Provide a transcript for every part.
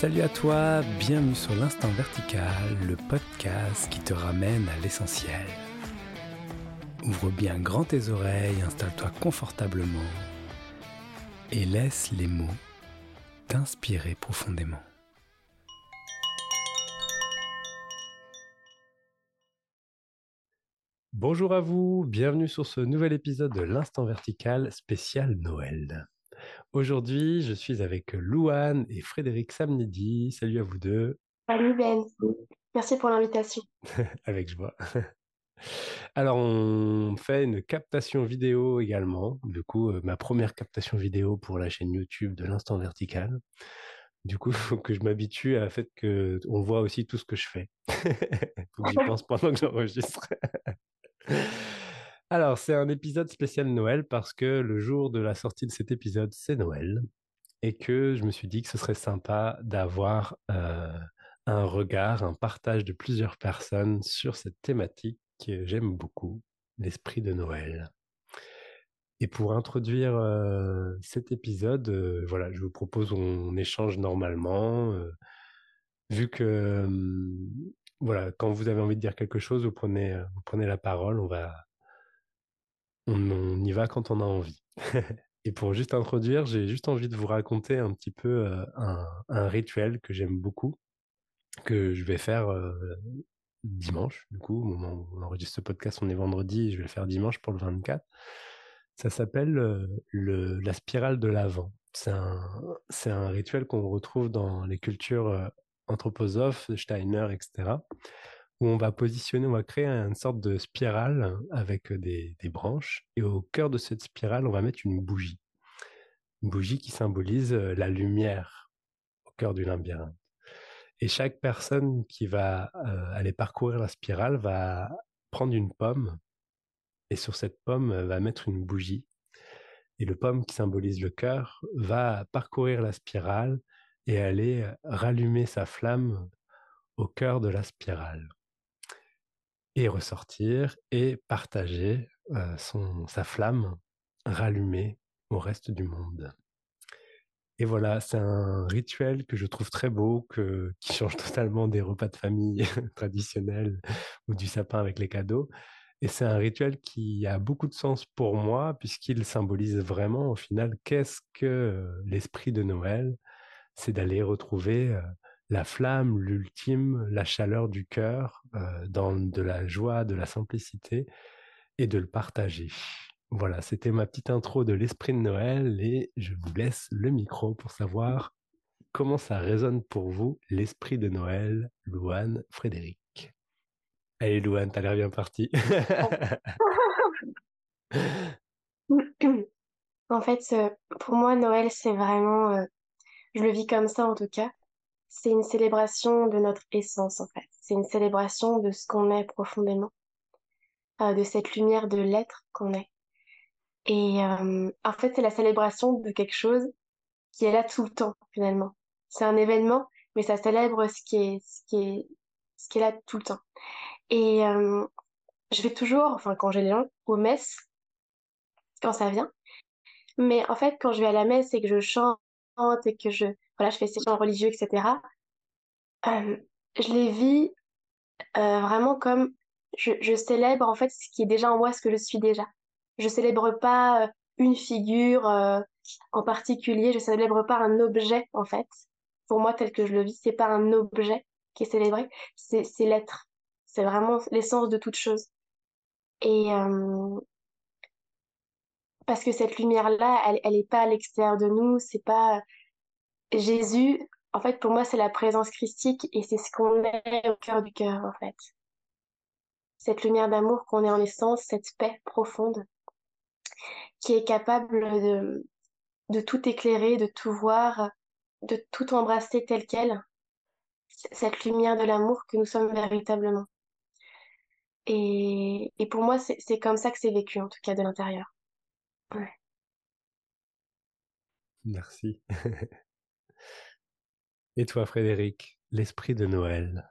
Salut à toi, bienvenue sur l'Instant Vertical, le podcast qui te ramène à l'essentiel. Ouvre bien grand tes oreilles, installe-toi confortablement et laisse les mots t'inspirer profondément. Bonjour à vous, bienvenue sur ce nouvel épisode de l'Instant Vertical spécial Noël. Aujourd'hui, je suis avec Louane et Frédéric Samnidi. Salut à vous deux. Salut Ben. Merci pour l'invitation. avec joie. Alors, on fait une captation vidéo également. Du coup, ma première captation vidéo pour la chaîne YouTube de l'Instant Vertical. Du coup, il faut que je m'habitue à la fait qu'on voit aussi tout ce que je fais. Il faut que j'y pense pendant que j'enregistre. Alors, c'est un épisode spécial Noël parce que le jour de la sortie de cet épisode, c'est Noël. Et que je me suis dit que ce serait sympa d'avoir euh, un regard, un partage de plusieurs personnes sur cette thématique que j'aime beaucoup, l'esprit de Noël. Et pour introduire euh, cet épisode, euh, voilà, je vous propose on, échange normalement. vu que voilà, quand vous avez envie de dire quelque chose, vous prenez, vous prenez la parole, on va on, y va quand on a envie. Et pour juste introduire, j'ai juste envie de vous raconter un petit peu euh, un, rituel que j'aime beaucoup, que je vais faire euh, dimanche. Du coup, au moment où on enregistre ce podcast, on est vendredi, je vais le faire dimanche pour le 24. Ça s'appelle euh, la spirale de l'avant. C'est un, un rituel qu'on retrouve dans les cultures anthroposophes, Steiner, etc où on va positionner, on va créer une sorte de spirale avec des, branches. Et au cœur de cette spirale, on va mettre une bougie. Une bougie qui symbolise la lumière au cœur du labyrinthe. Et chaque personne qui va aller parcourir la spirale va prendre une pomme et sur cette pomme va mettre une bougie. Et le pomme qui symbolise le cœur va parcourir la spirale et aller rallumer sa flamme au cœur de la spirale et ressortir et partager son, sa flamme rallumée au reste du monde. Et voilà, c'est un rituel que je trouve très beau, que, qui change totalement des repas de famille traditionnels ou du sapin avec les cadeaux. Et c'est un rituel qui a beaucoup de sens pour moi, puisqu'il symbolise vraiment, au final, qu'est-ce que l'esprit de Noël? C'est d'aller retrouver la flamme, l'ultime, la chaleur du cœur, euh, de la joie, de la simplicité, et de le partager. Voilà, c'était ma petite intro de l'esprit de Noël et je vous laisse le micro pour savoir comment ça résonne pour vous, l'esprit de Noël, Louane, Frédéric. Allez Louane, t'as l'air bien partie. en fait, euh, pour moi, Noël, c'est vraiment, euh, je le vis comme ça en tout cas, c'est une célébration de notre essence, en fait. C'est une célébration de ce qu'on est profondément, euh, de cette lumière de l'être qu'on est. Et euh, en fait, c'est la célébration de quelque chose qui est là tout le temps, finalement. C'est un événement, mais ça célèbre ce qui est, ce qui est, ce qui est là tout le temps. Et euh, je vais toujours, enfin, quand j'ai les gens, aux messes, quand ça vient. Mais en fait, quand je vais à la messe et que je chante et que je, voilà, je fais ces chants religieux, etc. Euh, je les vis euh, vraiment comme je, célèbre en fait ce qui est déjà en moi, ce que je suis déjà. Je célèbre pas euh, une figure en particulier, je célèbre pas un objet en fait. Pour moi, tel que je le vis, c'est pas un objet qui est célébré, c'est l'être. C'est vraiment l'essence de toute chose. Et parce que cette lumière-là, elle, elle est pas à l'extérieur de nous, c'est pas Jésus, en fait, pour moi, c'est la présence christique et c'est ce qu'on est au cœur du cœur, en fait. Cette lumière d'amour qu'on est en essence, cette paix profonde qui est capable de, de tout éclairer, de tout voir, de tout embrasser tel quel. Cette lumière de l'amour que nous sommes véritablement. Et, et pour moi, c'est comme ça que c'est vécu, en tout cas de l'intérieur. Ouais. Merci. Et toi, Frédéric, l'esprit de Noël?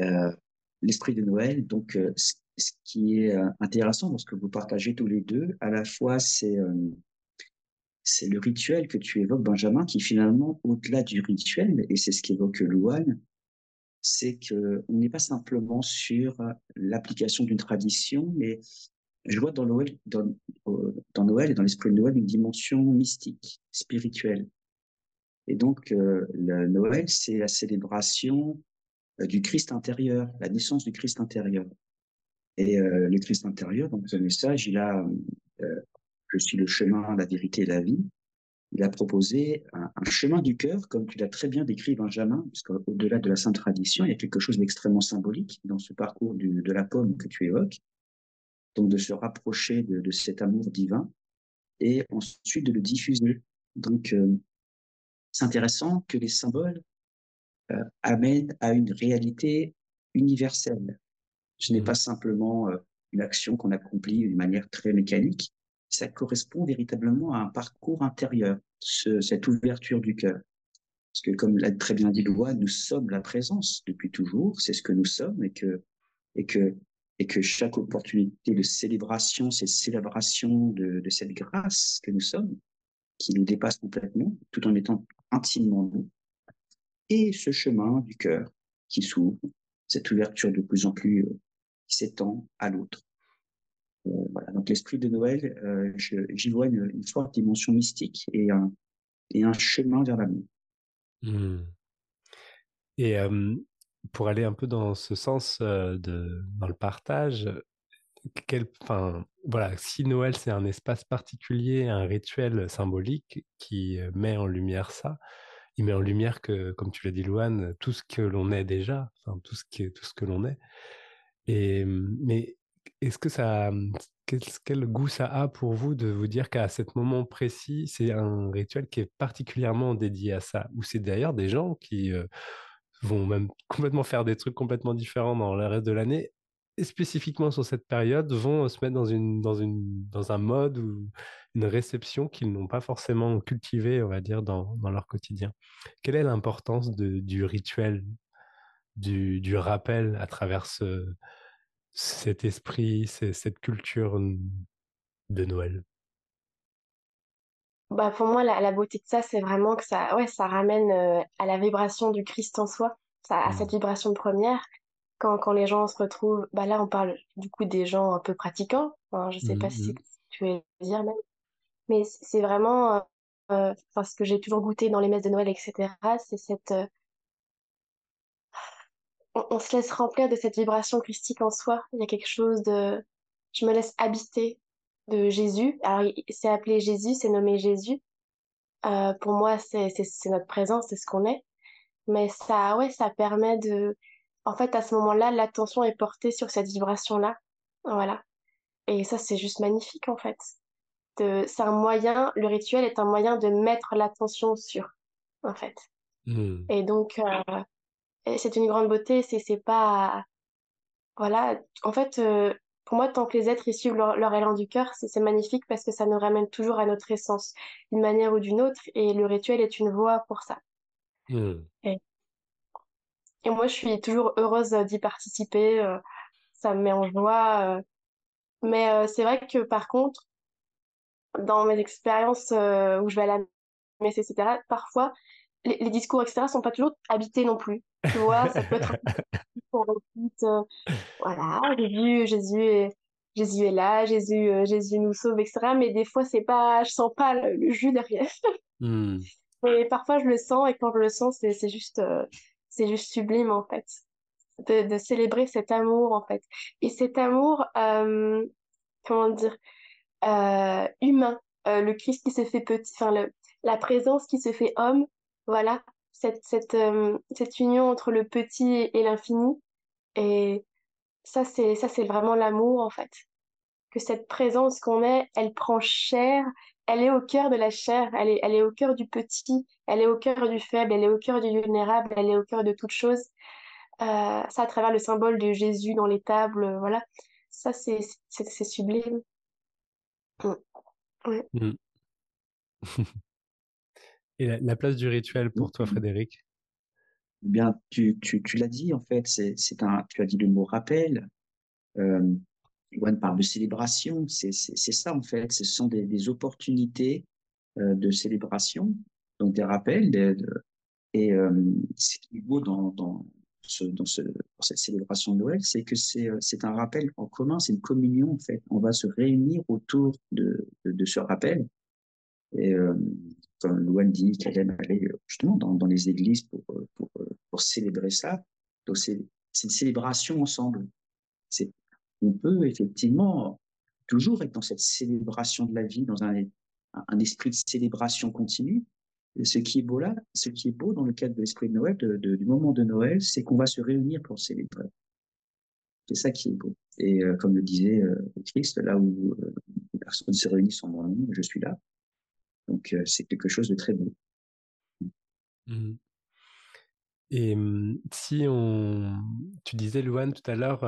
Euh, L'esprit de Noël, donc, euh, ce qui est euh, intéressant dans ce que vous partagez tous les deux, à la fois, c'est c'est le rituel que tu évoques, Benjamin, qui finalement, au-delà du rituel, et c'est ce qu'évoque Louane, c'est qu'on n'est pas simplement sur l'application d'une tradition, mais je vois dans Noël, et dans l'esprit de Noël une dimension mystique, spirituelle. Et donc, euh, le Noël, c'est la célébration euh, du Christ intérieur, la naissance du Christ intérieur. Et euh, le Christ intérieur, dans ce message, il a Je suis le chemin, la vérité et la vie. Il a proposé un, chemin du cœur, comme tu l'as très bien décrit, Benjamin, parce qu'au-delà de la sainte tradition, il y a quelque chose d'extrêmement symbolique dans ce parcours de la pomme que tu évoques. Donc, de se rapprocher de, cet amour divin et ensuite de le diffuser. Donc, c'est intéressant que les symboles euh, amènent à une réalité universelle. Ce n'est mmh. pas simplement euh, une action qu'on accomplit d'une manière très mécanique, ça correspond véritablement à un parcours intérieur, cette ouverture du cœur. Parce que comme l'a très bien dit Loi, nous sommes la présence depuis toujours, c'est ce que nous sommes, et que, et que, et que chaque opportunité de célébration, cette célébration de, de cette grâce que nous sommes, qui nous dépasse complètement, tout en étant intimement nous, et ce chemin du cœur qui s'ouvre, cette ouverture de plus en plus euh, qui s'étend à l'autre. Euh, voilà. Donc l'esprit de Noël, euh, j'y vois une, forte dimension mystique et un, et un chemin vers l'amour. Mmh. Et pour aller un peu dans ce sens de, dans le partage, quel, enfin, voilà, si Noël c'est un espace particulier, un rituel symbolique qui met en lumière ça, il met en lumière que, comme tu l'as dit, Louane, tout ce que l'on est déjà, enfin, tout ce que, tout ce que l'on est. Et, mais est-ce que ça, quel, goût ça a pour vous de vous dire qu'à ce moment précis, c'est un rituel qui est particulièrement dédié à ça, ou c'est d'ailleurs des gens qui vont même complètement faire des trucs complètement différents dans le reste de l'année spécifiquement sur cette période, vont se mettre dans, une, dans, une, dans un mode ou une réception qu'ils n'ont pas forcément cultivée, on va dire, dans, dans leur quotidien. Quelle est l'importance du rituel, du, du, rappel à travers ce, cet esprit, cette culture de Noël? Bah pour moi, la, la beauté de ça, c'est vraiment que ça, ouais, ça ramène euh, à la vibration du Christ en soi, ça, à cette mmh. vibration première quand, quand les gens se retrouvent, bah là on parle du coup des gens un peu pratiquants, hein, je sais pas si mmh tu veux dire même, mais c'est vraiment, euh, enfin, ce que j'ai toujours goûté dans les messes de Noël, etc., c'est cette... Euh, on, se laisse remplir de cette vibration christique en soi, il y a quelque chose de... Je me laisse habiter de Jésus, alors c'est appelé Jésus, c'est nommé Jésus, euh, pour moi c'est notre présence, c'est ce qu'on est, mais ça, ouais, ça permet de en fait, à ce moment-là, l'attention est portée sur cette vibration-là. Voilà. Et ça, c'est juste magnifique, en fait. C'est un moyen, le rituel est un moyen de mettre l'attention sur, en fait. Hmm. Et donc, euh, c'est une grande beauté, c'est pas. Voilà. En fait, euh, pour moi, tant que les êtres ils suivent leur, élan du cœur, c'est magnifique parce que ça nous ramène toujours à notre essence, d'une manière ou d'une autre, et le rituel est une voie pour ça. Hmm. Et moi, je suis toujours heureuse d'y participer. Euh, ça me met en joie. Euh. Mais euh, c'est vrai que par contre, dans mes expériences où je vais à la messe, etc., parfois, les, discours, etc., sont pas toujours habités non plus. Tu vois, ça peut être voilà, Jésus, Jésus est, Jésus est là, Jésus, Jésus nous sauve, etc. Mais des fois, c'est pas, je sens pas le, jus derrière. Hmm. Et parfois, je le sens, et quand je le sens, c'est juste, c'est juste sublime en fait de, célébrer cet amour en fait et cet amour euh, comment dire euh, humain euh, le Christ qui se fait petit enfin la présence qui se fait homme voilà cette cette cette union entre le petit et l'infini et ça c'est ça c'est vraiment l'amour en fait que cette présence qu'on est elle prend chair elle est au cœur de la chair, elle est, elle est au cœur du petit, elle est au cœur du faible, elle est au cœur du vulnérable, elle est au cœur de toute chose. Euh, ça, à travers le symbole de Jésus dans les tables, euh, voilà. Ça, c'est sublime. Mm. Mm. Et la, place du rituel pour toi, Frédéric? Eh Bien, tu, l'as dit, en fait, c'est un, tu as dit le mot rappel. Euh, Yoann parle de célébration, c'est ça en fait, ce sont des, opportunités de célébration, donc des rappels. et ce qui est beau dans, dans, ce, dans, ce, cette célébration de Noël, c'est que c'est un rappel en commun, c'est une communion en fait. On va se réunir autour de, ce rappel. Et comme Louane dit qu'elle aime aller justement dans, les églises pour, pour, pour célébrer ça. Donc c'est une célébration ensemble. On peut effectivement toujours être dans cette célébration de la vie, dans un, esprit de célébration continue. ce qui est beau là, ce qui est beau dans le cadre de l'esprit de Noël, du moment de Noël, c'est qu'on va se réunir pour célébrer. C'est ça qui est beau. Et euh, comme le disait euh, Christ, là où euh, les personnes se réunissent en mon nom, je suis là. Donc c'est quelque chose de très beau. Mmh. Et si on, tu disais Louane tout à l'heure,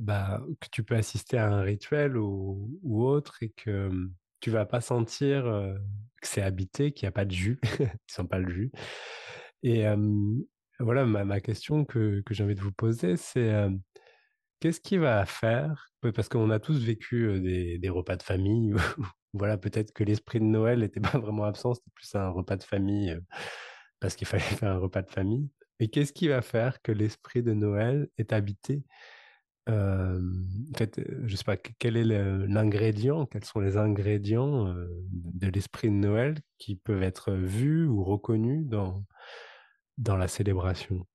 bah, que tu peux assister à un rituel ou, autre et que tu vas pas sentir que c'est habité, qu'il n'y a pas de jus, ne sent pas le jus. Et voilà, ma, question que, j'ai envie de vous poser, c'est qu'est-ce qui va faire? Parce qu'on a tous vécu des, repas de famille. voilà, peut-être que l'esprit de Noël n'était pas vraiment absent, c'était plus un repas de famille parce qu'il fallait faire un repas de famille. Et qu'est-ce qui va faire que l'esprit de Noël est habité? Euh, En fait, je sais pas quel est l'ingrédient, quels sont les ingrédients de l'esprit de Noël qui peuvent être vus ou reconnus dans dans la célébration?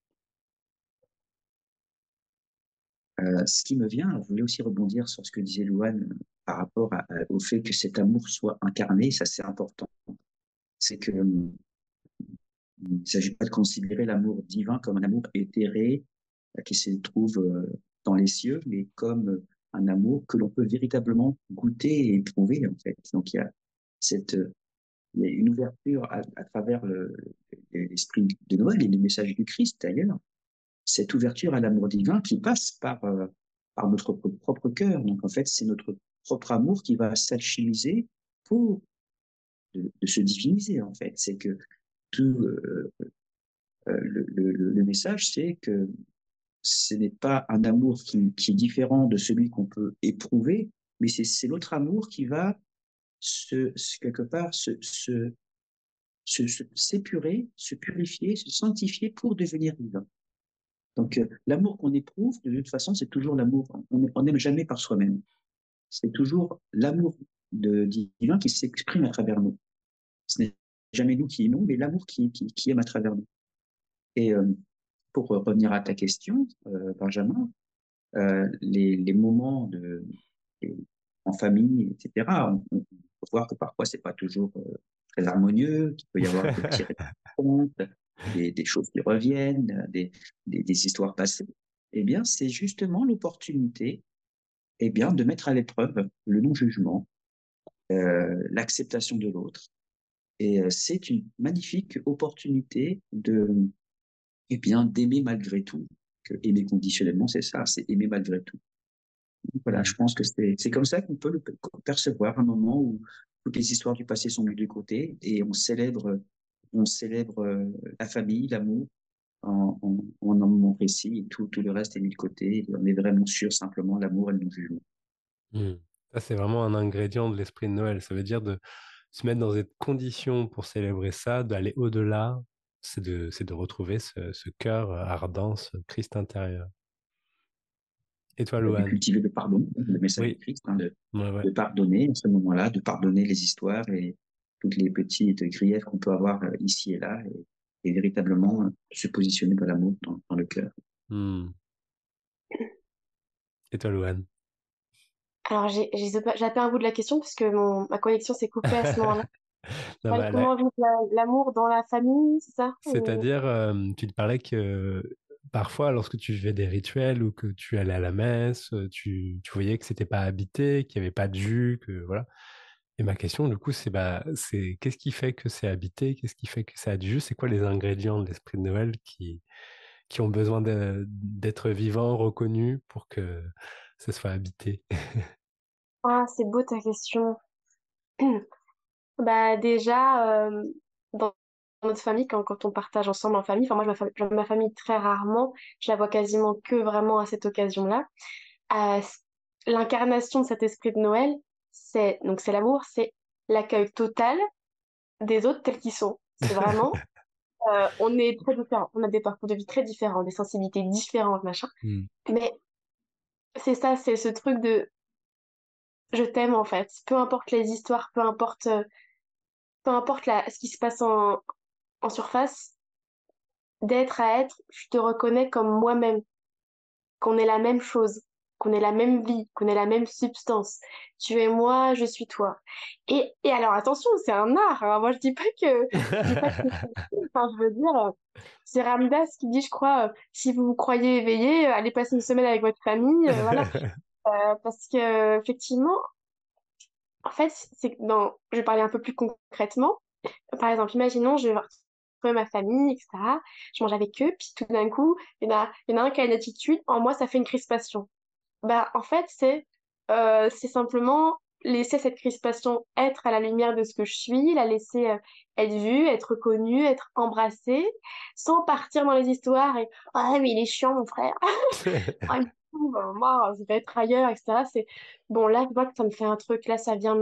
ce qui me vient, je voulais aussi rebondir sur ce que disait Louane par rapport au fait que cet amour soit incarné, ça c'est important. C'est que il ne s'agit pas de considérer l'amour divin comme un amour éthéré euh, qui se trouve euh, dans les cieux, mais comme euh, un amour que l'on peut véritablement goûter et éprouver, en fait. Donc, il y a cette, il y a une ouverture à, travers l'esprit de Noël et le message du Christ, d'ailleurs. Cette ouverture à l'amour divin qui passe par, par notre propre cœur. Donc, en fait, c'est notre propre amour qui va s'alchimiser pour de, se diviniser, en fait. C'est que tout euh, euh, le, message, c'est que ce n'est pas un amour qui, est différent de celui qu'on peut éprouver, mais c'est notre amour qui va se, quelque part se, se, s'épurer, se, purifier, se sanctifier pour devenir divin. Donc euh, l'amour qu'on éprouve, de toute façon, c'est toujours l'amour. On n'aime jamais par soi-même. C'est toujours l'amour de divin qui s'exprime à travers nous. Ce n'est jamais nous qui aimons, mais l'amour qui, qui, aime à travers nous. Et euh, pour revenir à ta question, euh, Benjamin, euh, les, les, moments de, en famille, etc., on, peut voir que parfois c'est pas toujours très harmonieux, qu'il peut y avoir des petits compte, des, des, choses qui reviennent, des, des, des histoires passées. Eh bien, c'est justement l'opportunité eh bien, de mettre à l'épreuve le non-jugement, l'acceptation de l'autre, et euh, c'est une magnifique opportunité de, eh bien, d'aimer malgré tout. Aimer conditionnellement, c'est ça, c'est aimer malgré tout. voilà, je pense que c'est, c'est comme ça qu'on peut le percevoir un moment où toutes les histoires du passé sont mises de côté et on célèbre, on célèbre euh, la famille, l'amour en, en, un moment précis tout, tout le reste est mis de côté. On est vraiment sûr simplement l'amour et le non-jugement. Mmh. Ça, c'est vraiment un ingrédient de l'esprit de Noël. Ça veut dire de, se mettre dans cette condition pour célébrer ça, d'aller au-delà, c'est de, retrouver ce, ce cœur ardent, ce Christ intérieur. Et toi, Loan De cultiver le pardon, le message de Christ, hein, de, de, pardonner à ce moment-là, de pardonner les histoires et toutes les petites griefs qu'on peut avoir euh, ici et là, et, et véritablement euh, se positionner dans l'amour, dans, dans le cœur. Hmm. Et toi, Louane? Alors, j'ai zappé un bout de la question parce que mon, ma connexion s'est coupée à ce moment-là. comment vivre l'amour dans la famille, c'est ça? C'est-à-dire, tu te parlais que parfois, lorsque tu fais des rituels ou que tu allais à la messe, tu, tu voyais que c'était pas habité, qu'il n'y avait pas de jus, que voilà. Et ma question, du coup, c'est bah, c'est qu'est-ce qui fait que c'est habité, qu'est-ce qui fait que ça a du jus, c'est quoi les ingrédients de l'esprit de Noël qui, qui ont besoin d'être vivants, reconnus pour que ce soit habité? Ah, c'est beau ta question. Bah déjà, euh, dans notre famille, quand, quand on partage ensemble en famille, enfin moi je vois ma, famille très rarement, je la vois quasiment que vraiment à cette occasion-là. Euh, l'incarnation de cet esprit de Noël, c'est donc c'est l'amour, c'est l'accueil total, des autres tels qu'ils sont. C'est vraiment, euh, on est très différents, on a des parcours de vie très différents, des sensibilités différentes, machin. Hmm. Mais c'est ça, c'est ce truc de je t'aime en fait. Peu importe les histoires, peu importe, euh, peu importe la, ce qui se passe en, en surface, d'être à être, je te reconnais comme moi-même, qu'on est la même chose, qu'on ait la même vie, qu'on ait la même substance. Tu es moi, je suis toi. Et, et alors attention, c'est un art. Hein. Moi, je dis pas que, je dis pas que enfin, je veux dire, c'est Ramdas qui dit, je crois, euh, si vous vous croyez éveillé, euh, allez passer une semaine avec votre famille, euh, voilà. parce que effectivement, en fait, c'est dans, je vais parler un peu plus concrètement. Par exemple, imaginons, je vais retrouver ma famille, etc. Je mange avec eux, puis tout d'un coup, il y en a, il y en a un qui a une attitude, en moi, ça fait une crispation bah, en fait, c'est euh, c'est simplement laisser cette crispation être à la lumière de ce que je suis, la laisser euh, être vue, être connue, être embrassée, sans partir dans les histoires et ah mais il est chiant mon frère, ah, moi je vais être ailleurs, etc. C'est bon là je vois que ça me fait un truc, là ça vient,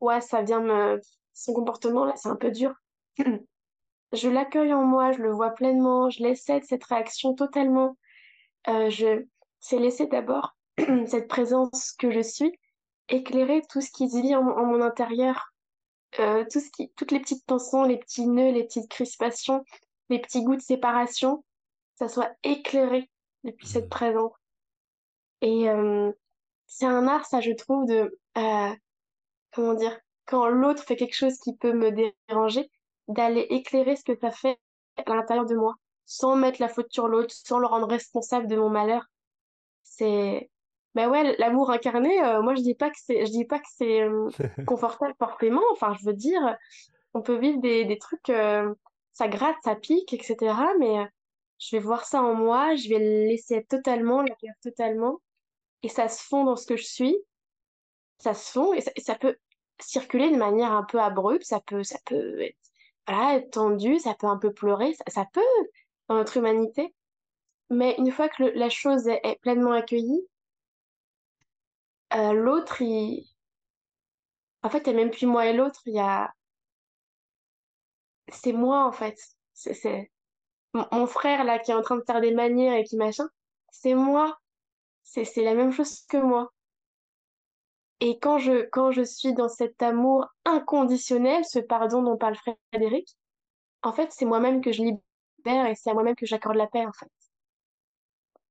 ouais ça vient me, son comportement là c'est un peu dur. je l'accueille en moi, je le vois pleinement, je laisse cette réaction totalement. Euh, je c'est laisser d'abord cette présence que je suis, éclairer tout ce qui se vit en, mon intérieur, euh, tout ce qui, toutes les petites tensions, les petits nœuds, les petites crispations, les petits goûts de séparation, ça soit éclairé depuis cette mmh. présence. Et euh, c'est un art, ça, je trouve, de euh, comment dire, quand l'autre fait quelque chose qui peut me déranger, d'aller éclairer ce que ça fait à l'intérieur de moi, sans mettre la faute sur l'autre, sans le rendre responsable de mon malheur. C'est ben ouais, l'amour incarné, euh, moi je dis pas que c'est, je dis pas que c'est euh, confortable forcément. Enfin, je veux dire, on peut vivre des, des trucs, euh, ça gratte, ça pique, etc. Mais je vais voir ça en moi, je vais le laisser être totalement, l'accueillir totalement, et ça se fond dans ce que je suis. Ça se fond et ça, peut circuler de manière un peu abrupte, ça peut, ça peut être, voilà, être tendu, ça peut un peu pleurer, ça, ça peut dans notre humanité. Mais une fois que la chose est pleinement accueillie, euh, l'autre, il... En fait, il n'y a même plus moi et l'autre, il y a... C'est moi, en fait. C'est mon, frère, là, qui est en train de faire des manières et qui machin, c'est moi. C'est la même chose que moi. Et quand je, quand je suis dans cet amour inconditionnel, ce pardon dont parle Frédéric, en fait, c'est moi-même que je libère et c'est à moi-même que j'accorde la paix, en fait.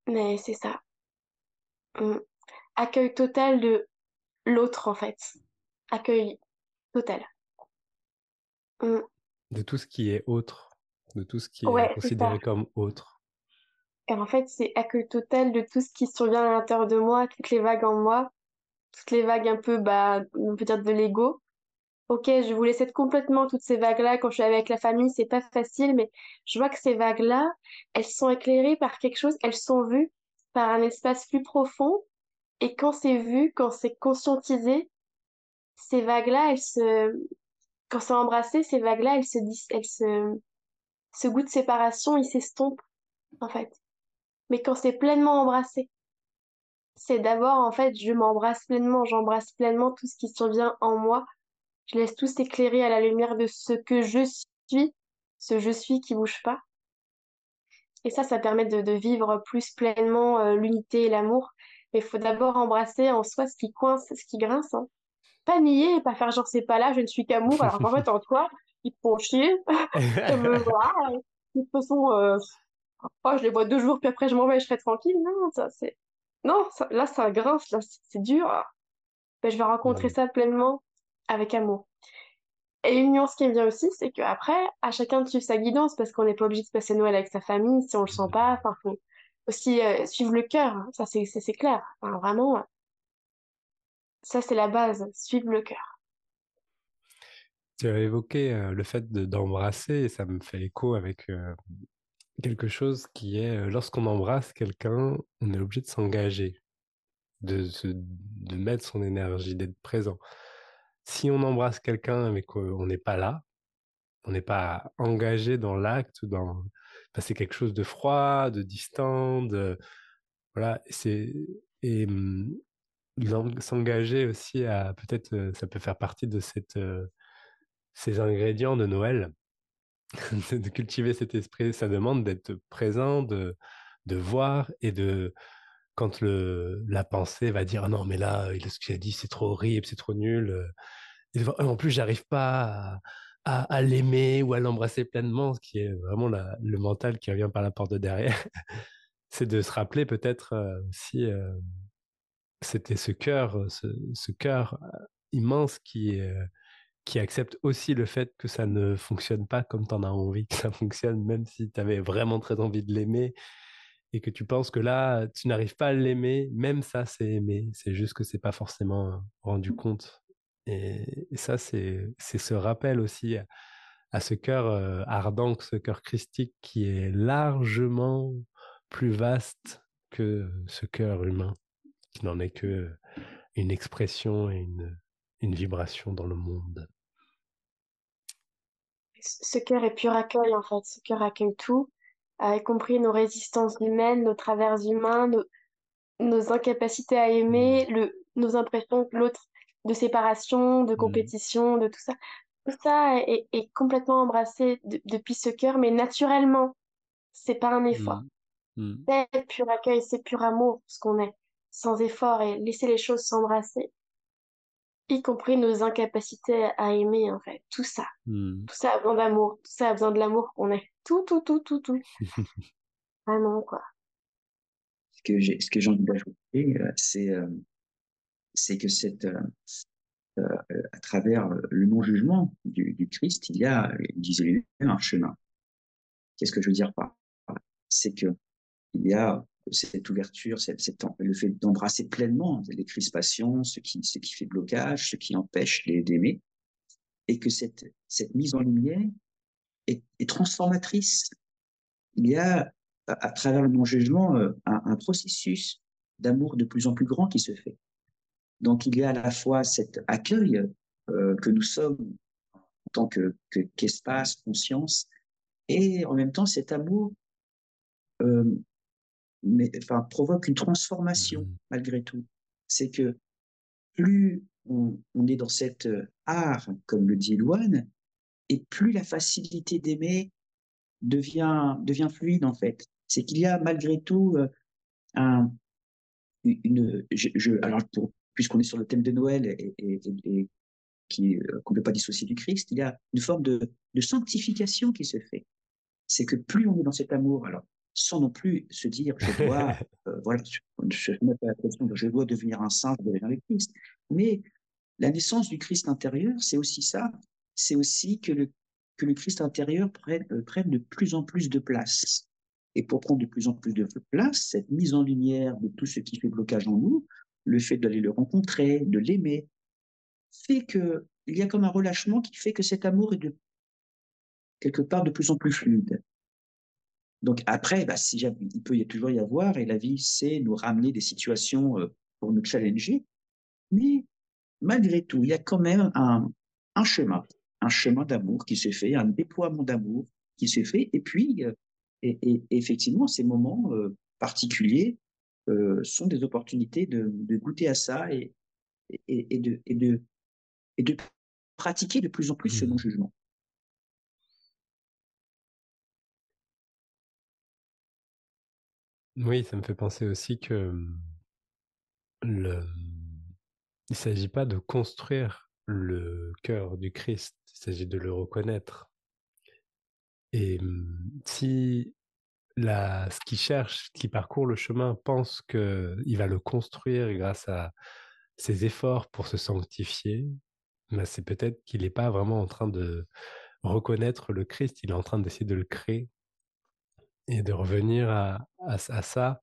Mais c'est ça. Mmh accueil total de l'autre, en fait. Accueil total. Mm. De tout ce qui est autre, de tout ce qui est considéré comme autre. Car en fait, c'est accueil total de tout ce qui survient à l'intérieur de moi, toutes les vagues en moi, toutes les vagues un peu, bah, on peut dire de l'ego. Ok, je vous laisse être complètement toutes ces vagues-là quand je suis avec la famille, c'est pas facile, mais je vois que ces vagues-là, elles sont éclairées par quelque chose, elles sont vues par un espace plus profond et quand c'est vu, quand c'est conscientisé, ces vagues-là, elles se, quand c'est embrassé, ces vagues-là, elles se, elles se, ce goût de séparation, il s'estompe, en fait. Mais quand c'est pleinement embrassé, c'est d'abord, en fait, je m'embrasse pleinement, j'embrasse pleinement tout ce qui survient en moi. Je laisse tout s'éclairer à la lumière de ce que je suis, ce je suis qui bouge pas. Et ça, ça permet de, vivre plus pleinement euh, l'unité et l'amour. Mais il faut d'abord embrasser en soi ce qui coince, ce qui grince. Hein. Pas nier et pas faire genre c'est pas là, je ne suis qu'amour, alors qu'en fait en toi, ils te font chier. De toute façon, euh, oh, je les vois deux jours, puis après je m'en vais, je serai tranquille. Non, ça c'est. Non, là ça grince, là c'est dur. Ben, je vais rencontrer ça pleinement avec amour. Et une nuance qui me vient aussi, c'est qu'après, à chacun de suivre sa guidance, parce qu'on n'est pas obligé de passer Noël avec sa famille si on le sent pas. Enfin, faut, aussi euh, suivre le cœur, hein. ça c'est clair. vraiment, ça c'est la base, suivre le cœur. Tu as évoqué euh, le fait d'embrasser, et ça me fait écho avec euh, quelque chose qui est lorsqu'on embrasse quelqu'un, on est obligé de s'engager, de, de mettre son énergie, d'être présent. Si on embrasse quelqu'un mais qu'on n'est pas là, on n'est pas engagé dans l'acte ou dans c'est quelque chose de froid, de distant, de voilà, c'est et mmh, s'engager aussi à peut-être ça peut faire partie de cette ces ingrédients de Noël, de cultiver cet esprit, ça demande d'être présent, de, de voir et de, quand le, la pensée va dire ah non mais là ce qu'il a dit c'est trop horrible c'est trop nul et en plus j'arrive pas à, à, l'aimer ou à l'embrasser pleinement ce qui est vraiment la, le mental qui revient par la porte de derrière c'est de se rappeler peut-être aussi c'était ce cœur ce, ce cœur immense qui qui accepte aussi le fait que ça ne fonctionne pas comme tu en as envie que ça fonctionne même si tu avais vraiment très envie de l'aimer et que tu penses que là, tu n'arrives pas à l'aimer, même ça, c'est aimer. C'est juste que c'est pas forcément rendu compte. Et, ça, c'est ce rappel aussi à, ce cœur euh, ardent, ce cœur christique qui est largement plus vaste que ce cœur humain, qui n'en est que une expression et une, une vibration dans le monde. Ce cœur est pur accueil, en fait. Ce cœur accueille tout y compris nos résistances humaines, nos travers humains, nos, incapacités à aimer, mmh. le, nos impressions l'autre de séparation, de mmh. compétition, de tout ça. Tout ça est, complètement embrassé depuis ce cœur, mais naturellement, c'est pas un effort. Mmh. C'est pur accueil, c'est pur amour, ce qu'on est, sans effort et laisser les choses s'embrasser y compris nos incapacités à aimer, en fait. Tout ça. Tout ça a besoin d'amour. Tout ça a besoin de l'amour qu'on est. Tout, tout, tout, tout, tout. Vraiment, quoi. Ce que j'ai, ce que j'ai envie d'ajouter, euh, c'est, euh, c'est que cette, euh, à travers le non-jugement du, Christ, il y a, disait lui un chemin. Qu'est-ce que je veux dire par C'est que il y a cette ouverture, cette, le fait d'embrasser pleinement les crispations, ce qui, ce qui fait blocage, ce qui empêche d'aimer, et que cette, cette mise en lumière est, transformatrice. Il y a, à, travers le non-jugement, euh, un, processus d'amour de plus en plus grand qui se fait. Donc il y a à la fois cet accueil euh, que nous sommes en tant qu'espace, conscience, et en même temps cet amour euh, mais, enfin, provoque une transformation mmh malgré tout. C'est que plus on, est dans cet art, comme le dit Loane, et plus la facilité d'aimer devient, devient fluide en fait. C'est qu'il y a malgré tout un, une, je, alors pour, puisqu'on est sur le thème de Noël et, et, qui qu'on ne peut pas dissocier du Christ, il y a une forme de, de sanctification qui se fait. C'est que plus on est dans cet amour, alors sans non plus se dire je dois, euh, voilà, je, je dois devenir un saint, je devenir le Christ. Mais la naissance du Christ intérieur, c'est aussi ça, c'est aussi que le, que le Christ intérieur prenne, euh, prenne de plus en plus de place. Et pour prendre de plus en plus de place, cette mise en lumière de tout ce qui fait blocage en nous, le fait d'aller le rencontrer, de l'aimer, fait que il y a comme un relâchement qui fait que cet amour est de quelque part de plus en plus fluide. Donc après, bah, si il peut y toujours y avoir, et la vie sait nous ramener des situations euh, pour nous challenger, mais malgré tout, il y a quand même un, chemin, un chemin d'amour qui se fait, un déploiement d'amour qui se fait, et puis, euh, et, et, effectivement, ces moments euh, particuliers sont des opportunités de, de, goûter à ça et, et, de, et, de, et de pratiquer de plus en plus ce mmh. non-jugement. Oui, ça me fait penser aussi que le... il ne s'agit pas de construire le cœur du Christ, il s'agit de le reconnaître. Et si ce qui cherche, qui parcourt le chemin, pense qu'il va le construire grâce à ses efforts pour se sanctifier, c'est peut-être qu'il n'est pas vraiment en train de reconnaître le Christ, il est en train d'essayer de le créer et de revenir à, ça,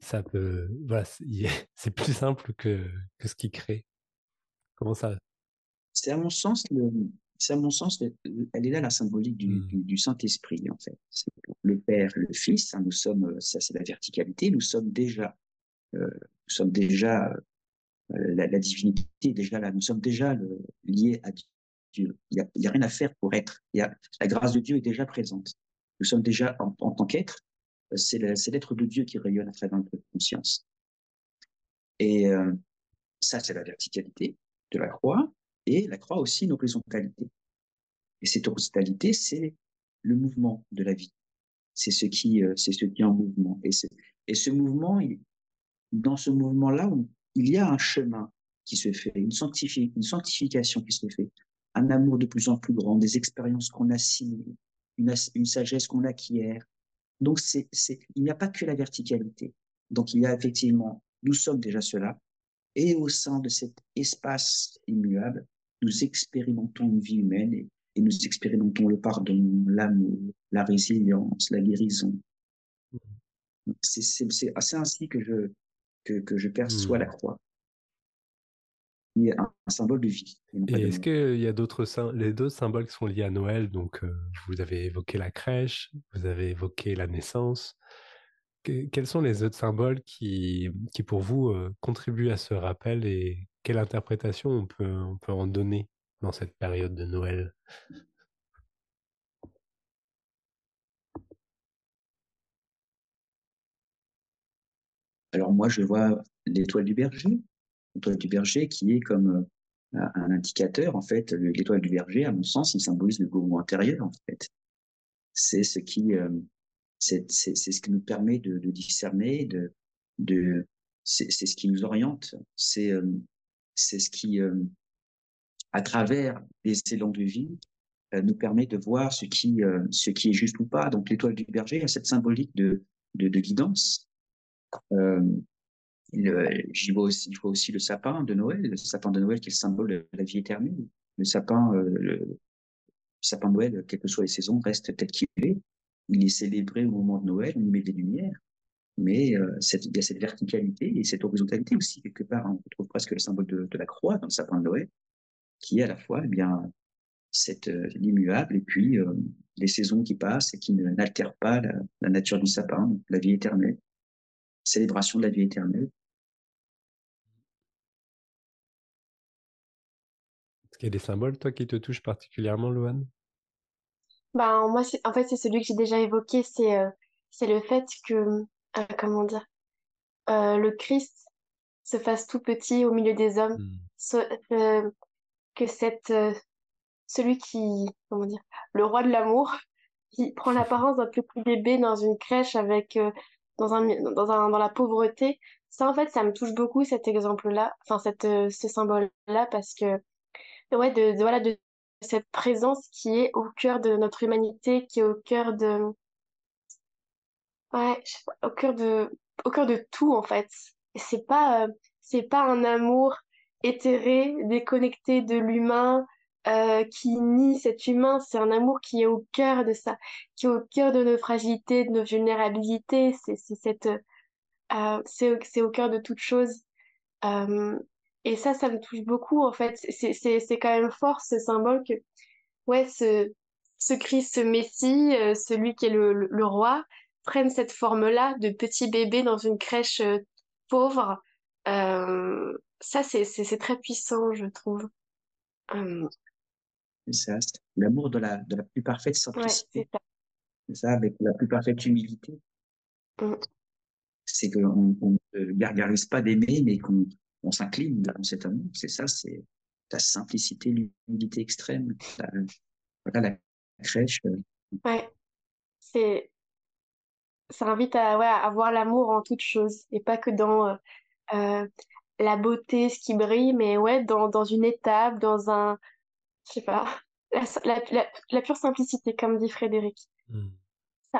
ça peut, voilà, c'est plus simple que, que ce qui crée. Comment ça? C'est à mon sens, c'est à mon sens, elle est là la symbolique du, mmh. du, Saint-Esprit en fait. Le Père, le Fils, hein, nous sommes, ça c'est la verticalité, nous sommes déjà, euh, nous sommes déjà euh, la, divinité déjà là, nous sommes déjà liés à Dieu. Il n'y a, rien à faire pour être. Il y a, la grâce de Dieu est déjà présente. Nous sommes déjà, en, tant qu'être, c'est l'être de Dieu qui rayonne à travers notre conscience. Et euh, ça, c'est la verticalité de la croix, et la croix aussi une horizontalité. Et cette horizontalité, c'est le mouvement de la vie. C'est ce qui, euh, c'est ce qui est en mouvement. Et, ce mouvement, dans ce mouvement-là, il y a un chemin qui se fait, une, sanctification qui se fait, un amour de plus en plus grand, des expériences qu'on assimile, une, une sagesse qu'on acquiert. Donc, il n'y a pas que la verticalité. Donc, il y a effectivement, nous sommes déjà cela, et au sein de cet espace immuable, nous expérimentons une vie humaine et, nous expérimentons le pardon, l'amour, la résilience, la guérison. Mmh. C'est ainsi que je, que, que je perçois la mmh. croix. Il y a un, symbole de vie. Et est-ce qu'il y a d'autres les d'autres symboles qui sont liés à Noël? Donc, euh, vous avez évoqué la crèche, vous avez évoqué la naissance. quels sont les autres symboles qui, qui pour vous, euh, contribuent à ce rappel et quelle interprétation on peut, on peut en donner dans cette période de Noël? Alors moi, je vois l'étoile du berger, l'étoile du berger qui est comme euh, un indicateur, en fait. L'étoile du berger, à mon sens, il symbolise le gourou intérieur, en fait. C'est ce qui, euh, c'est ce qui nous permet de, discerner, de, de c'est ce qui nous oriente, c'est euh, c'est ce qui, à travers les élans de vie, nous permet de voir ce qui, ce qui est juste ou pas. Donc l'étoile du berger a cette symbolique de, de, guidance, euh, J'y vois aussi, je vois aussi le sapin de Noël, le sapin de Noël qui est le symbole de la vie éternelle. Le sapin, euh, le, sapin de Noël, quelles que soient les saisons, reste tel qu'il est. Il est célébré au moment de Noël, on y met des lumières, mais euh, cette, il y a cette verticalité et cette horizontalité aussi quelque part. Hein. On retrouve presque le symbole de, de, la croix dans le sapin de Noël, qui est à la fois eh bien cette euh, l'immuable et puis euh, les saisons qui passent et qui n'altèrent pas la, la, nature du sapin, la vie éternelle célébration de la vie éternelle. Est-ce qu'il y a des symboles, toi, qui te touchent particulièrement, Loane? Ben, Moi, en fait, c'est celui que j'ai déjà évoqué, c'est euh, c'est le fait que, euh, comment dire, euh, le Christ se fasse tout petit au milieu des hommes, hmm. que cette, celui qui, comment dire, le roi de l'amour, qui prend l'apparence d'un petit bébé dans une crèche avec dans un, dans un, dans la pauvreté. Ça, en fait, ça me touche beaucoup, cet exemple-là, enfin, cette, euh, ce symbole-là, parce que, ouais, de, voilà, de cette présence qui est au cœur de notre humanité, qui est au cœur de, ouais, au cœur de, au cœur de tout, en fait. C'est pas, euh, c'est pas un amour éthéré, déconnecté de l'humain, euh, qui nie cet humain, c'est un amour qui est au cœur de ça, qui est au cœur de nos fragilités, de nos vulnérabilités, c'est cette, euh, c'est au cœur de toute chose. Et ça, ça me touche beaucoup en fait. C'est quand même fort ce symbole que, ouais, ce, ce Christ, ce Messie, celui qui est le, le, roi, prenne cette forme-là de petit bébé dans une crèche euh, pauvre. ça, c'est très puissant, je trouve. C'est l'amour de la, de la plus parfaite simplicité. c'est ça. avec la plus parfaite humilité. Mm. C'est qu'on ne gargarise pas d'aimer, mais qu'on on, s'incline devant cet amour. C'est ça, c'est la simplicité, l'humilité extrême. voilà la crèche. Euh. Ouais, c'est. Ça invite à, ouais, à voir l'amour en toute chose et pas que dans euh, euh, la beauté, ce qui brille, mais ouais, dans, dans une étape, dans un, je sais pas, la, pure simplicité, comme dit Frédéric. Hmm.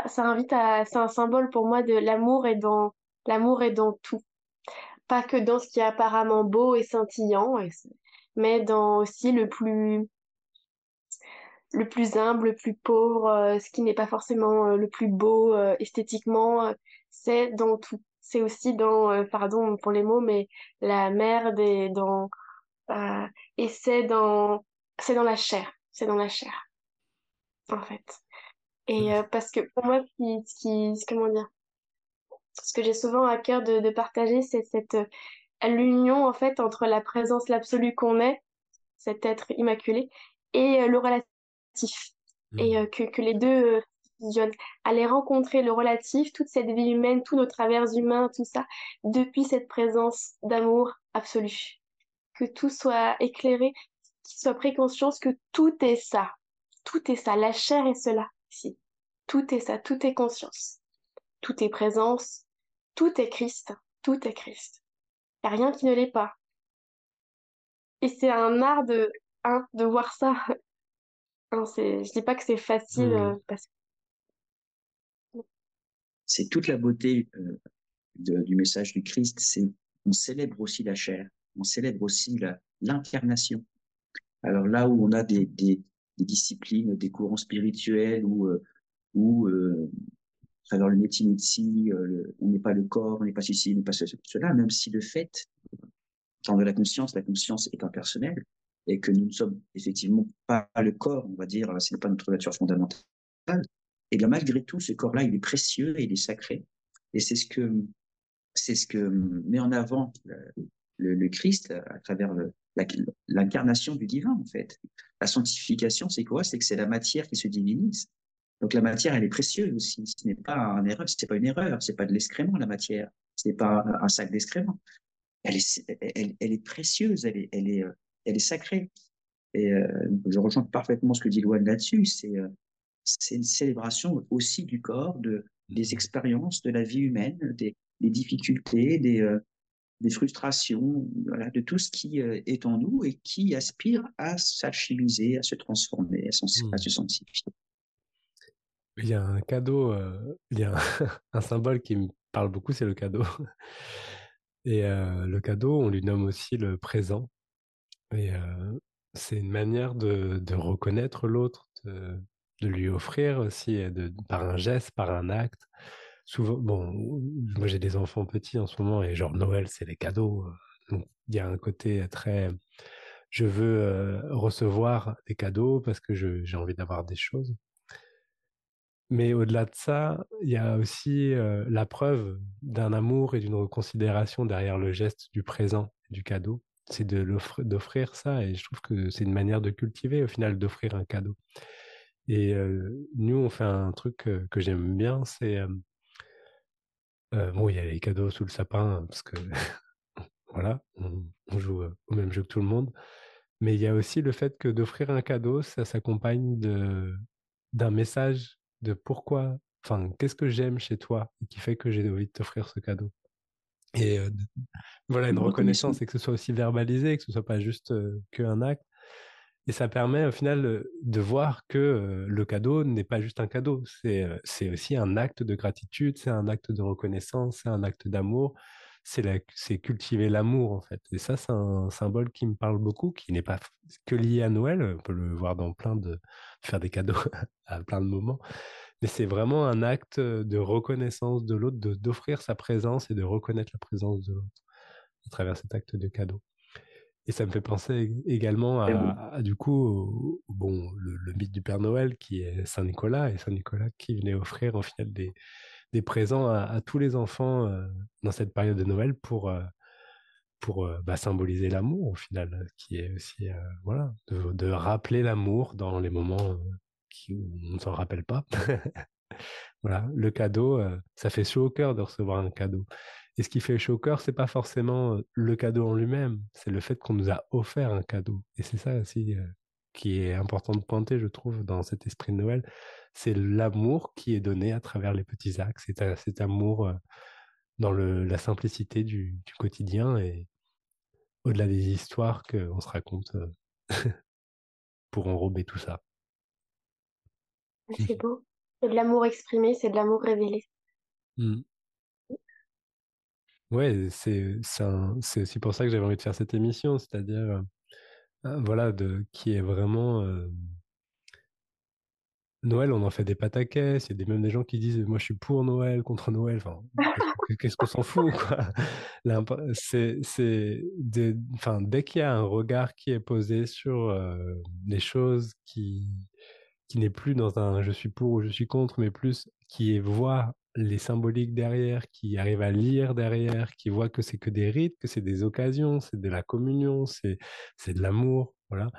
Ça, invite à, c'est un symbole pour moi de l'amour et dans l'amour est dans tout, pas que dans ce qui est apparemment beau et scintillant, mais dans aussi le plus le plus humble, le plus pauvre, euh, ce qui n'est pas forcément euh, le plus beau euh, esthétiquement, c'est dans tout. C'est aussi dans, pardon pour les mots, mais la merde et dans et c'est dans c'est dans la chair, c'est dans la chair, en fait. Et euh, parce que pour moi, ce qui, comment dire, ce que j'ai souvent à cœur de, partager, c'est cette euh, l'union en fait entre la présence l'absolu qu'on est, cet être immaculé, et euh, le relatif, et mmh. que, que les deux fusionnent. Aller rencontrer le relatif, toute cette vie humaine, tous nos travers humains, tout ça, depuis cette présence d'amour absolu. Que tout soit éclairé qu'il soit pris conscience que tout est ça. tout est ça, la chair est cela, ici. Tout est ça, tout est conscience. Tout est présence, tout est Christ, tout est Christ. Il n'y a rien qui ne l'est pas. Et c'est un art de, hein, de voir ça. Hein, c'est, je dis pas que c'est facile Mmh. euh, parce C'est toute la beauté euh, de- du message du Christ. C'est on célèbre aussi la chair, on célèbre aussi la- l'incarnation. Alors là où on a des, des, des disciplines, des courants spirituels où, euh, où euh, travers le métier euh, on n'est pas le corps, on n'est pas ceci, on n'est pas ce- cela, même si le fait, quand de la conscience, la conscience est impersonnelle et que nous ne sommes effectivement pas le corps, on va dire, ce n'est pas notre nature fondamentale. Et bien malgré tout, ce corps-là, il est précieux et il est sacré. Et c'est ce que met en avant le, le, Christ à travers l'incarnation du divin, en fait. La sanctification, c'est quoi? C'est que c'est la matière qui se divinise. Donc la matière, elle est précieuse aussi. Ce n'est pas un erreur, c'est pas une erreur, c'est pas de l'excrément la matière. Ce n'est pas un, sac d'excréments. Elle est, précieuse, elle est, euh, elle est sacrée. Et euh, je rejoins parfaitement ce que dit Loane là-dessus. C'est, euh, une célébration aussi du corps, de, des expériences de la vie humaine, des, des difficultés, des, euh, des frustrations, voilà, de tout ce qui euh, est en nous et qui aspire à s'alchimiser, à se transformer, à, Mmh. se sanctifier. Il y a un cadeau, il y a un, un symbole qui me parle beaucoup, c'est le cadeau. Et euh, le cadeau, on lui nomme aussi le présent. C'est une manière de, reconnaître l'autre, de, lui offrir aussi, de, par un geste, par un acte. Souvent, bon, moi j'ai des enfants petits en ce moment et genre Noël, c'est les cadeaux. Donc il y a un côté très, je veux recevoir des cadeaux parce que j'ai envie d'avoir des choses. Mais au-delà de ça, il y a aussi la preuve d'un amour et d'une reconsidération derrière le geste du présent, du cadeau. C'est de d'offrir ça et je trouve que c'est une manière de cultiver au final d'offrir un cadeau. Et euh, nous, on fait un truc euh, que j'aime bien, c'est euh, bon, il y a les cadeaux sous le sapin parce que voilà, on, joue au même jeu que tout le monde. Mais il y a aussi le fait que d'offrir un cadeau, ça s'accompagne de d'un message de pourquoi, enfin, qu'est-ce que j'aime chez toi et qui fait que j'ai envie de t'offrir ce cadeau. Et euh, voilà, une Une reconnaissance. reconnaissance et que ce soit aussi verbalisé, que ce soit pas juste euh, qu'un acte. Et ça permet au final de voir que euh, le cadeau n'est pas juste un cadeau, c'est c'est aussi un acte de gratitude, c'est un acte de reconnaissance, c'est un acte d'amour, c'est la- c'est cultiver l'amour en fait. Et ça, c'est un symbole qui me parle beaucoup, qui n'est pas que lié à Noël, on peut le voir dans plein de faire des cadeaux à plein de moments, mais c'est vraiment un acte de reconnaissance de l'autre, d'offrir sa présence et de reconnaître la présence de l'autre à travers cet acte de cadeau. Et ça me fait penser également à, du coup, au- bon, le, le mythe du Père Noël qui est Saint Nicolas et Saint Nicolas qui venait offrir au final des, des présents à, à tous les enfants euh, dans cette période de Noël pour, euh, pour euh, bah, symboliser l'amour au final, qui est aussi, voilà, de, de rappeler l'amour dans les moments on ne s'en rappelle pas. Voilà, le cadeau, euh, ça fait chaud au cœur de recevoir un cadeau. Et ce qui fait chaud au cœur, c'est pas forcément euh, le cadeau en lui-même, c'est le fait qu'on nous a offert un cadeau. Et c'est ça aussi euh, qui est important de pointer, je trouve, dans cet esprit de Noël. C'est l'amour qui est donné à travers les petits actes. C'est cet amour dans la simplicité du, du quotidien et au-delà des histoires qu'on se raconte pour enrober tout ça. C'est beau. C'est de l'amour exprimé, c'est de l'amour révélé. Mm. Ouais, c'est aussi pour ça que j'avais envie de faire cette émission, c'est-à-dire euh, euh, voilà de qui est vraiment euh, Noël, on en fait des pataquès, il y a même des gens qui disent moi je suis pour Noël, contre Noël, qu'est-ce- qu'on s'en fout quoi. C'est enfin dès qu'il y a un regard qui est posé sur les choses qui qui n'est plus dans un je suis pour ou je suis contre, mais plus qui voit les symboliques derrière, qui arrive à lire derrière, qui voit que c'est que des rites, que c'est des occasions, c'est de la communion, c'est de l'amour, voilà.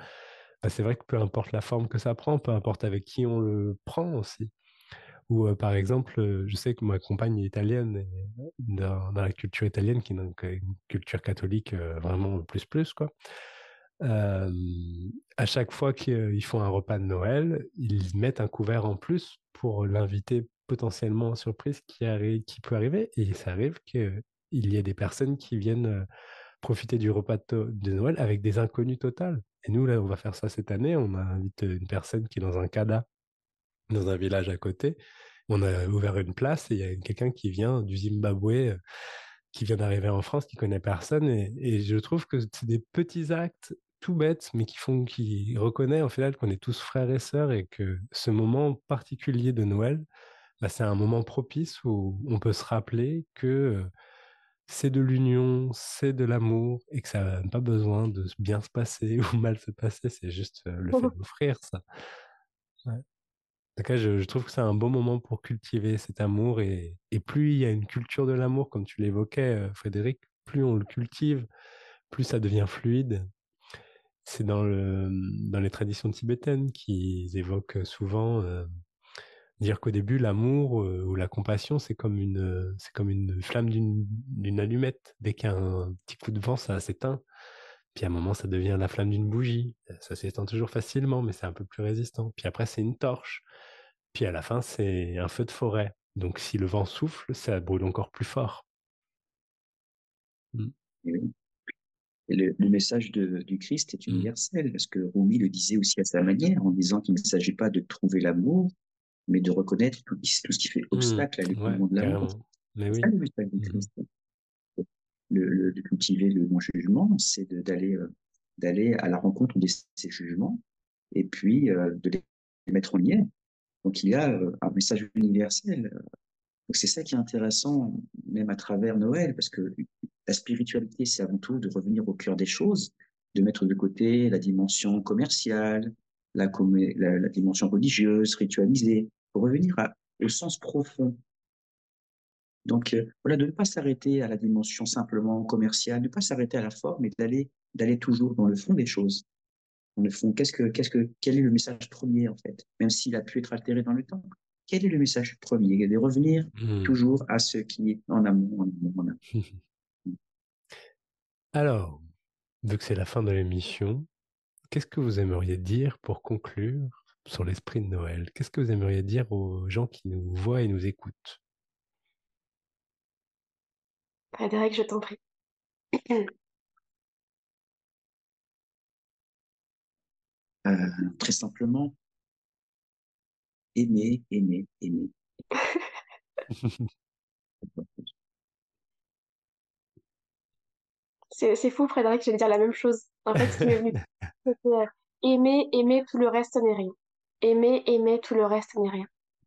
Bah, c'est vrai que peu importe la forme que ça prend, peu importe avec qui on le prend aussi. Ou par exemple, je sais que ma compagne italienne, dans, la culture italienne, qui est une culture catholique vraiment plus plus quoi. À chaque fois qu'ils font un repas de Noël, ils mettent un couvert en plus pour l'inviter potentiellement en surprise qui, qui peut arriver. Et ça arrive qu'il y ait des personnes qui viennent profiter du repas de, Noël avec des inconnus totales. Et nous, là, on va faire ça cette année. On a invité une personne qui est dans un CADA, dans un village à côté. On a ouvert une place et il y a quelqu'un qui vient du Zimbabwe, qui vient d'arriver en France, qui connaît personne. Et, je trouve que c'est des petits actes tout bêtes, mais qui font, qui reconnaît en final qu'on est tous frères et sœurs et que ce moment particulier de Noël, bah, c'est un moment propice où on peut se rappeler que c'est de l'union, c'est de l'amour, et que ça n'a pas besoin de bien se passer ou mal se passer, c'est juste le fait d'offrir ça. Ouais. cas, je, je, trouve que c'est un bon moment pour cultiver cet amour, et, et plus il y a une culture de l'amour, comme tu l'évoquais, Frédéric, plus on le cultive, plus ça devient fluide. C'est dans, le, dans les traditions tibétaines qu'ils évoquent souvent dire qu'au début, l'amour ou la compassion, c'est comme une, c'est comme une flamme d'une allumette. Dès qu'il y a un petit coup de vent, ça s'éteint. Puis à un moment, ça devient la flamme d'une bougie. Ça s'éteint toujours facilement, mais c'est un peu plus résistant. Puis après, c'est une torche. Puis à la fin, c'est un feu de forêt. Donc si le vent souffle, ça brûle encore plus fort. Mmh. Le, le, message de, du Christ est mmh. universel, parce que Rumi le disait aussi à sa manière, en disant qu'il ne s'agit pas de trouver l'amour, mais de reconnaître tout, tout ce qui fait mmh. obstacle à l'écoulement de l'amour. Oui. Mmh. le, de cultiver le non-jugement, c'est d'aller euh, d'aller à la rencontre de ces jugements et puis euh, de les mettre en lien. Donc il y a euh, un message universel. Donc c'est ça qui est intéressant, même à travers Noël, parce que la spiritualité, c'est avant tout de revenir au cœur des choses, de mettre de côté la dimension commerciale, la, la, dimension religieuse, ritualisée, pour revenir au sens profond. Donc, euh, voilà, de ne pas s'arrêter à la dimension simplement commerciale, de ne pas s'arrêter à la forme, mais d'aller, d'aller toujours dans le fond des choses. Dans le fond, qu'est-ce que, qu'est-ce que, quel est le message premier, en fait, même s'il a pu être altéré dans le temps. Quel est le message premier? De revenir mmh. toujours à ce qui est en amont, en amont, en amont. Alors, vu que c'est la fin de l'émission, Qu'est-ce que vous aimeriez dire pour conclure sur l'esprit de Noël? Qu'est-ce que vous aimeriez dire aux gens qui nous voient et nous écoutent? Frédéric, je t'en prie. Euh, très simplement, aimer, aimer, aimer. C'est fou, Frédéric, j'allais dire la même chose. En fait, ce qui m'est venu, c'était aimer, aimer, tout le reste n'est rien. Aimer, aimer, tout le reste n'est rien.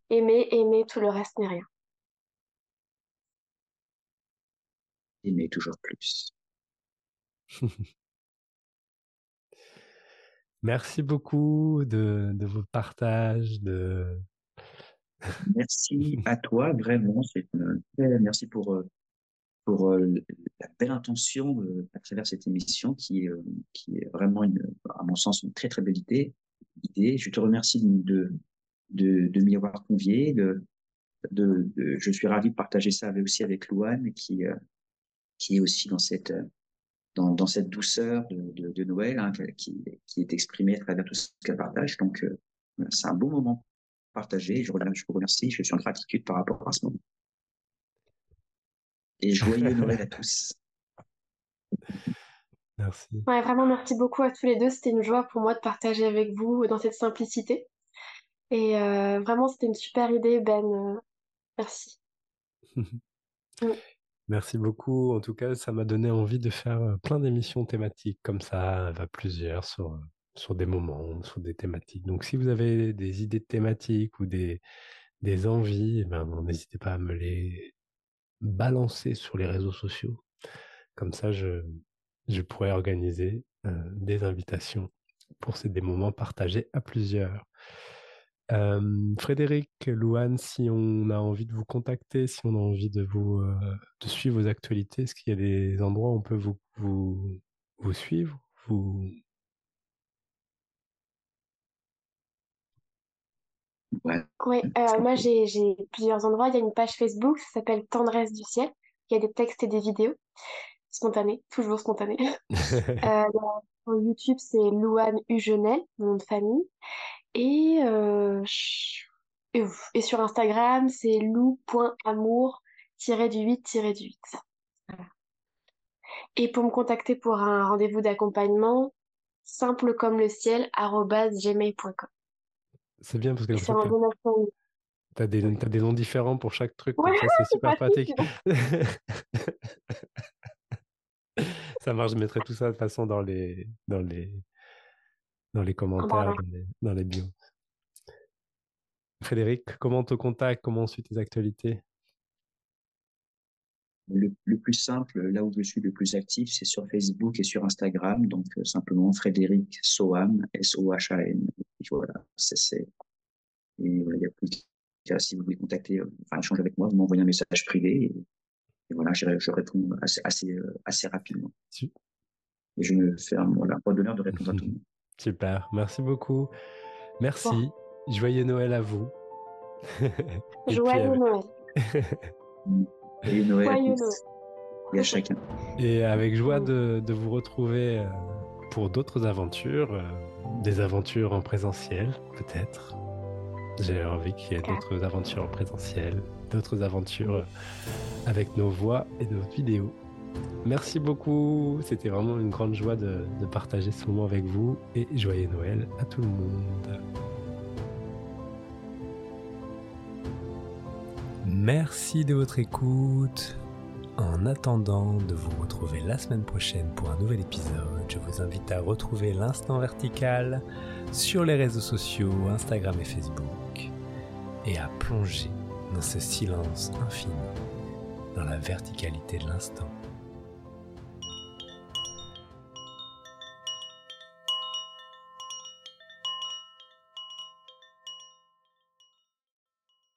Aimer, aimer, tout le reste n'est rien. Aimer toujours plus. Merci beaucoup de, de vos partages, de... Merci à toi, vraiment. Merci pour, euh, pour euh, la belle intention euh, à travers cette émission qui, euh, est vraiment, une, à mon sens, une très très belle idée. Je te remercie de, m'y avoir convié. Je suis ravi de partager ça aussi avec Louane qui, est aussi dans cette, douceur de, Noël hein, qui, qui est exprimée à travers tout ce qu'elle partage. Donc, c'est un beau moment partagé. Je, je vous remercie. Je suis en gratitude par rapport à ce moment et joyeux Noël à tous. Merci. Ouais, vraiment, merci beaucoup à tous les deux. C'était une joie pour moi de partager avec vous dans cette simplicité. Et euh, vraiment, c'était une super idée, Ben. Euh, merci. Mm. Merci beaucoup. En tout cas, ça m'a donné envie de faire euh, plein d'émissions thématiques comme ça, va plusieurs sur, sur des moments, sur des thématiques. Donc, si vous avez des idées de thématiques ou des, des envies, eh ben, n'hésitez pas à me les balancer sur les réseaux sociaux. Comme ça, je, je pourrais organiser euh, des invitations pour ces des moments partagés à plusieurs. Frédéric, Louane, si on a envie de vous contacter, si on a envie de vous euh, de suivre vos actualités, est-ce qu'il y a des endroits où on peut vous, vous, vous suivre vous... Oui, euh, moi j'ai plusieurs endroits. Il y a une page Facebook, ça s'appelle Tendresse du ciel. Il y a des textes et des vidéos spontanés, toujours spontanés. euh, Sur YouTube, c'est Louane Ugenel, mon nom de famille. Et, euh, et, et sur Instagram, c'est lou.amour-du-8-du-8. Voilà. Et pour me contacter pour un rendez-vous d'accompagnement, simple comme le ciel, gmail.com. C'est bien parce que accent. t'as des, noms différents pour chaque truc, Ouais, ça c'est super pratique. Ça marche, je mettrai tout ça de toute façon dans les, dans les, dans les commentaires, ouais. dans les, dans les bios. Frédéric, comment on te contacte? Comment on suit tes actualités? Le, le plus simple, là où je suis le plus actif, c'est sur Facebook et sur Instagram. Donc, euh, simplement Frédéric Soham, S-O-H-A-M. Voilà, c'est, et voilà, il y a plus qu'à, si vous voulez contacter, euh, enfin, échanger avec moi, vous m'envoyez un message privé et, et voilà, je, je réponds assez, assez, euh, assez rapidement. Et je me fais un, voilà, pas d'honneur de répondre à tout le monde. Super, merci beaucoup. Merci. Joyeux Noël à vous. Et puis, Joyeux Noël. Et Noël, Joyeux et à chacun. Et avec joie de, de vous retrouver euh, pour d'autres aventures, euh, des aventures en présentiel, peut-être. J'ai envie qu'il y ait d'autres aventures en présentiel, d'autres aventures avec nos voix et nos vidéos. Merci beaucoup, c'était vraiment une grande joie de, de partager ce moment avec vous et joyeux Noël à tout le monde. Merci de votre écoute. En attendant de vous retrouver la semaine prochaine pour un nouvel épisode, je vous invite à retrouver l'instant vertical sur les réseaux sociaux, Instagram et Facebook, et à plonger dans ce silence infini, dans la verticalité de l'instant.